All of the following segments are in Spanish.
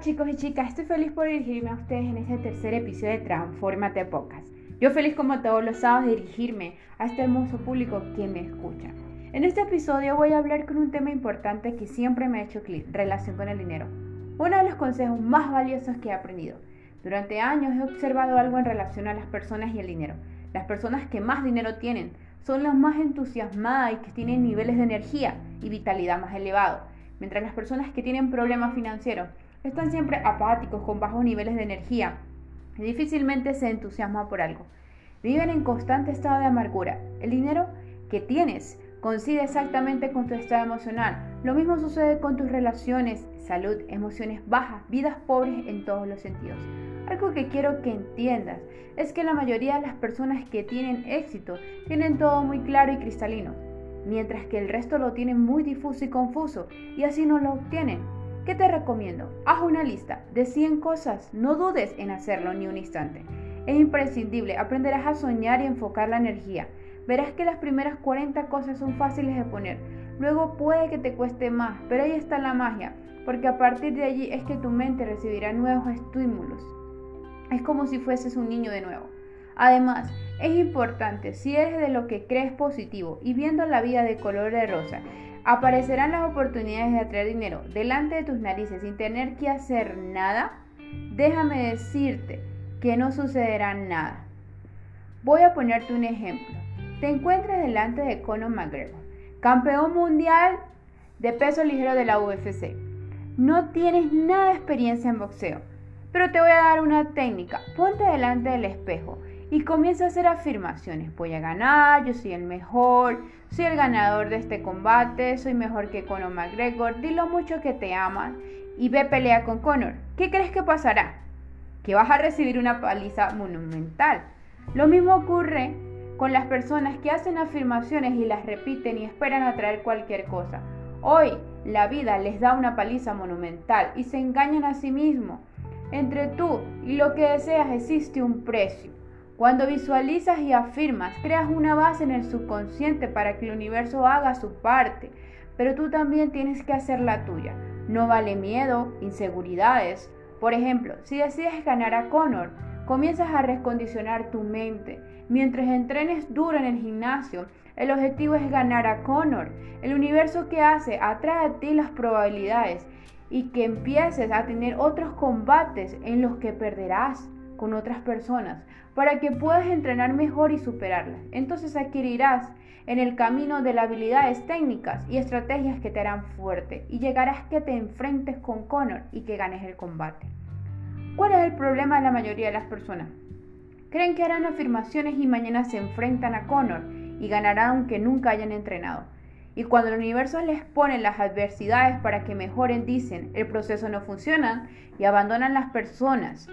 Chicos y chicas, estoy feliz por dirigirme a ustedes en este tercer episodio de Transformate Podcast. Yo feliz como todos los sábados dirigirme a este hermoso público que me escucha. En este episodio voy a hablar con un tema importante que siempre me ha hecho clic, relación con el dinero. Uno de los consejos más valiosos que he aprendido. Durante años he observado algo en relación a las personas y el dinero. Las personas que más dinero tienen son las más entusiasmadas y que tienen niveles de energía y vitalidad más elevados, mientras las personas que tienen problemas financieros están siempre apáticos, con bajos niveles de energía difícilmente se entusiasman por algo. Viven en constante estado de amargura. El dinero que tienes coincide exactamente con tu estado emocional. Lo mismo sucede con tus relaciones, salud, emociones bajas, vidas pobres en todos los sentidos. Algo que quiero que entiendas es que la mayoría de las personas que tienen éxito tienen todo muy claro y cristalino, mientras que el resto lo tienen muy difuso y confuso y así no lo obtienen. ¿Qué te recomiendo? Haz una lista de 100 cosas, no dudes en hacerlo ni un instante. Es imprescindible, aprenderás a soñar y enfocar la energía. Verás que las primeras 40 cosas son fáciles de poner, luego puede que te cueste más, pero ahí está la magia, porque a partir de allí es que tu mente recibirá nuevos estímulos. Es como si fueses un niño de nuevo. Además, es importante, si eres de lo que crees positivo y viendo la vida de color de rosa, aparecerán las oportunidades de atraer dinero delante de tus narices sin tener que hacer nada, déjame decirte que no sucederá nada. Voy a ponerte un ejemplo. Te encuentras delante de Conor McGregor, campeón mundial de peso ligero de la UFC. No tienes nada de experiencia en boxeo, pero te voy a dar una técnica. Ponte delante del espejo y comienza a hacer afirmaciones. Voy a ganar, yo soy el mejor, soy el ganador de este combate, soy mejor que Conor McGregor, dilo mucho que te amas y ve pelea con Conor. ¿Qué crees que pasará? Que vas a recibir una paliza monumental. Lo mismo ocurre con las personas que hacen afirmaciones y las repiten y esperan atraer cualquier cosa. Hoy la vida les da una paliza monumental y se engañan a sí mismos. Entre tú y lo que deseas existe un precio. Cuando visualizas y afirmas, creas una base en el subconsciente para que el universo haga su parte, pero tú también tienes que hacer la tuya. No vale miedo, inseguridades. Por ejemplo, si decides ganar a Connor, comienzas a recondicionar tu mente. Mientras entrenes duro en el gimnasio, el objetivo es ganar a Connor. El universo que hace atrae a ti las probabilidades y que empieces a tener otros combates en los que perderás con otras personas para que puedas entrenar mejor y superarlas. Entonces adquirirás en el camino de las habilidades técnicas y estrategias que te harán fuerte y llegarás que te enfrentes con Connor y que ganes el combate. ¿Cuál es el problema de la mayoría de las personas? Creen que harán afirmaciones y mañana se enfrentan a Connor y ganarán aunque nunca hayan entrenado. Y cuando el universo les pone las adversidades para que mejoren, dicen, el proceso no funciona y abandonan las personas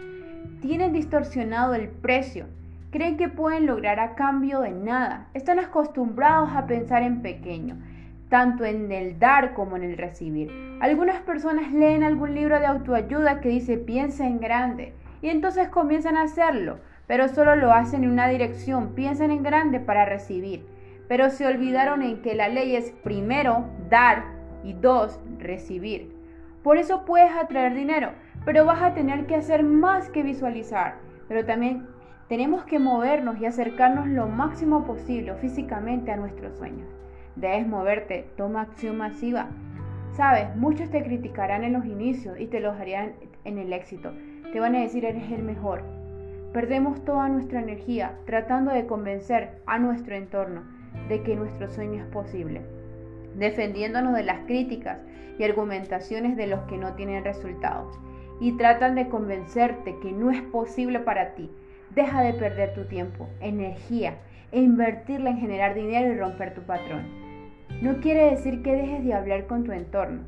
tienen distorsionado el precio, creen que pueden lograr a cambio de nada, están acostumbrados a pensar en pequeño, tanto en el dar como en el recibir. Algunas personas leen algún libro de autoayuda que dice piensa en grande y entonces comienzan a hacerlo, pero solo lo hacen en una dirección, piensan en grande para recibir, pero se olvidaron en que la ley es primero dar y dos recibir. Por eso puedes atraer dinero, pero vas a tener que hacer más que visualizar. Pero también tenemos que movernos y acercarnos lo máximo posible físicamente a nuestros sueños. Debes moverte, toma acción masiva. Sabes, muchos te criticarán en los inicios y te los harían en el éxito. Te van a decir eres el mejor. Perdemos toda nuestra energía tratando de convencer a nuestro entorno de que nuestro sueño es posible, defendiéndonos de las críticas y argumentaciones de los que no tienen resultados y tratan de convencerte que no es posible para ti. Deja de perder tu tiempo, energía e invertirla en generar dinero y romper tu patrón. No quiere decir que dejes de hablar con tu entorno.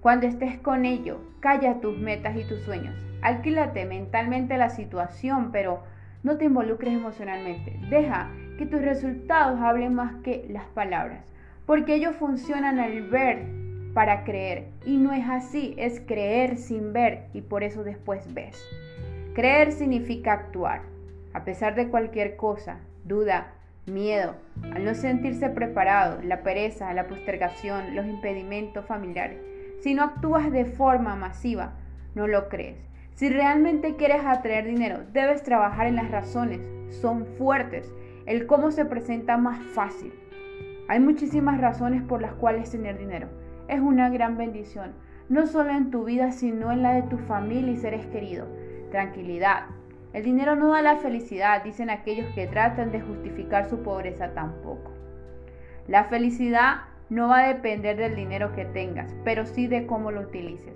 Cuando estés con ello, calla tus metas y tus sueños. Alquílate mentalmente la situación, pero no te involucres emocionalmente. Deja que tus resultados hablen más que las palabras, porque ellos funcionan al ver para creer. Y no es así, es creer sin ver y por eso después ves. Creer significa actuar, a pesar de cualquier cosa, duda, miedo, al no sentirse preparado, la pereza, la postergación, los impedimentos familiares. Si no actúas de forma masiva, no lo crees. Si realmente quieres atraer dinero, debes trabajar en las razones. Son fuertes. El cómo se presenta más fácil. Hay muchísimas razones por las cuales tener dinero. Es una gran bendición, no solo en tu vida, sino en la de tu familia y seres queridos. Tranquilidad. El dinero no da la felicidad, dicen aquellos que tratan de justificar su pobreza tampoco. La felicidad no va a depender del dinero que tengas, pero sí de cómo lo utilices.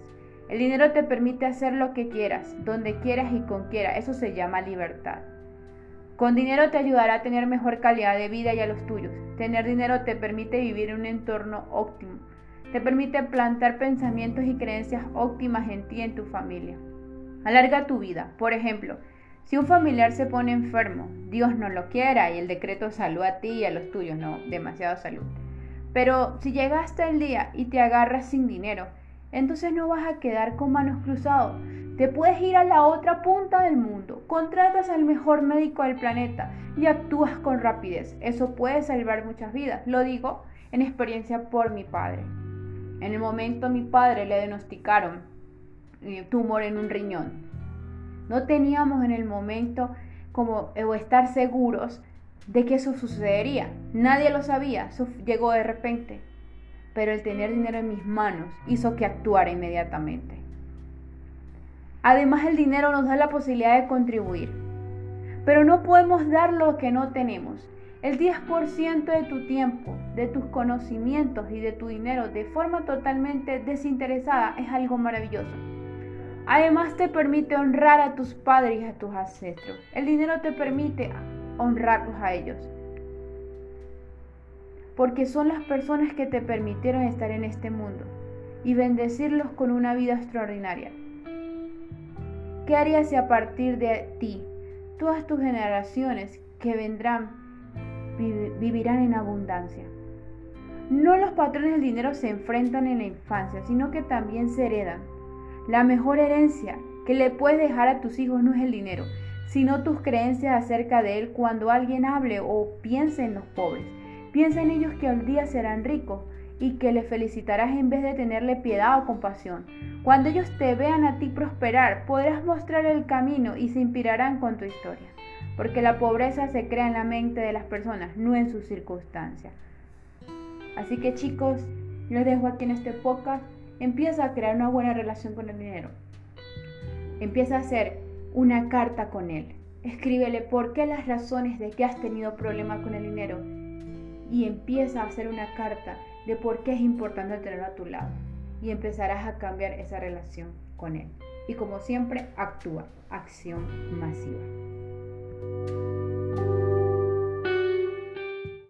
El dinero te permite hacer lo que quieras, donde quieras y con quiera. Eso se llama libertad. Con dinero te ayudará a tener mejor calidad de vida y a los tuyos. Tener dinero te permite vivir en un entorno óptimo. Te permite plantar pensamientos y creencias óptimas en ti y en tu familia. Alarga tu vida. Por ejemplo, si un familiar se pone enfermo, Dios no lo quiera y el decreto salud a ti y a los tuyos, no, demasiado salud. Pero si llegaste el día y te agarras sin dinero, entonces no vas a quedar con manos cruzadas. Te puedes ir a la otra punta del mundo, contratas al mejor médico del planeta y actúas con rapidez. Eso puede salvar muchas vidas. Lo digo en experiencia por mi padre. En el momento mi padre le diagnosticaron eh, tumor en un riñón. No teníamos en el momento como estar seguros de que eso sucedería. Nadie lo sabía, llegó de repente. Pero el tener dinero en mis manos hizo que actuara inmediatamente. Además el dinero nos da la posibilidad de contribuir. Pero no podemos dar lo que no tenemos. El 10% de tu tiempo, de tus conocimientos y de tu dinero de forma totalmente desinteresada es algo maravilloso. Además te permite honrar a tus padres y a tus ancestros. El dinero te permite honrarlos a ellos. Porque son las personas que te permitieron estar en este mundo y bendecirlos con una vida extraordinaria. ¿Qué harías si a partir de ti todas tus generaciones que vendrán vivirán en abundancia? No los patrones del dinero se enfrentan en la infancia, sino que también se heredan. La mejor herencia que le puedes dejar a tus hijos no es el dinero, sino tus creencias acerca de él cuando alguien hable o piense en los pobres. Piensa en ellos que un día serán ricos y que les felicitarás en vez de tenerle piedad o compasión. Cuando ellos te vean a ti prosperar, podrás mostrar el camino y se inspirarán con tu historia. Porque la pobreza se crea en la mente de las personas, no en sus circunstancias. Así que chicos, les dejo aquí en este podcast Empieza a crear una buena relación con el dinero. Empieza a hacer una carta con él. Escríbele por qué las razones de que has tenido problemas con el dinero. Y empieza a hacer una carta de por qué es importante tenerlo a tu lado. Y empezarás a cambiar esa relación con él. Y como siempre, actúa. Acción masiva.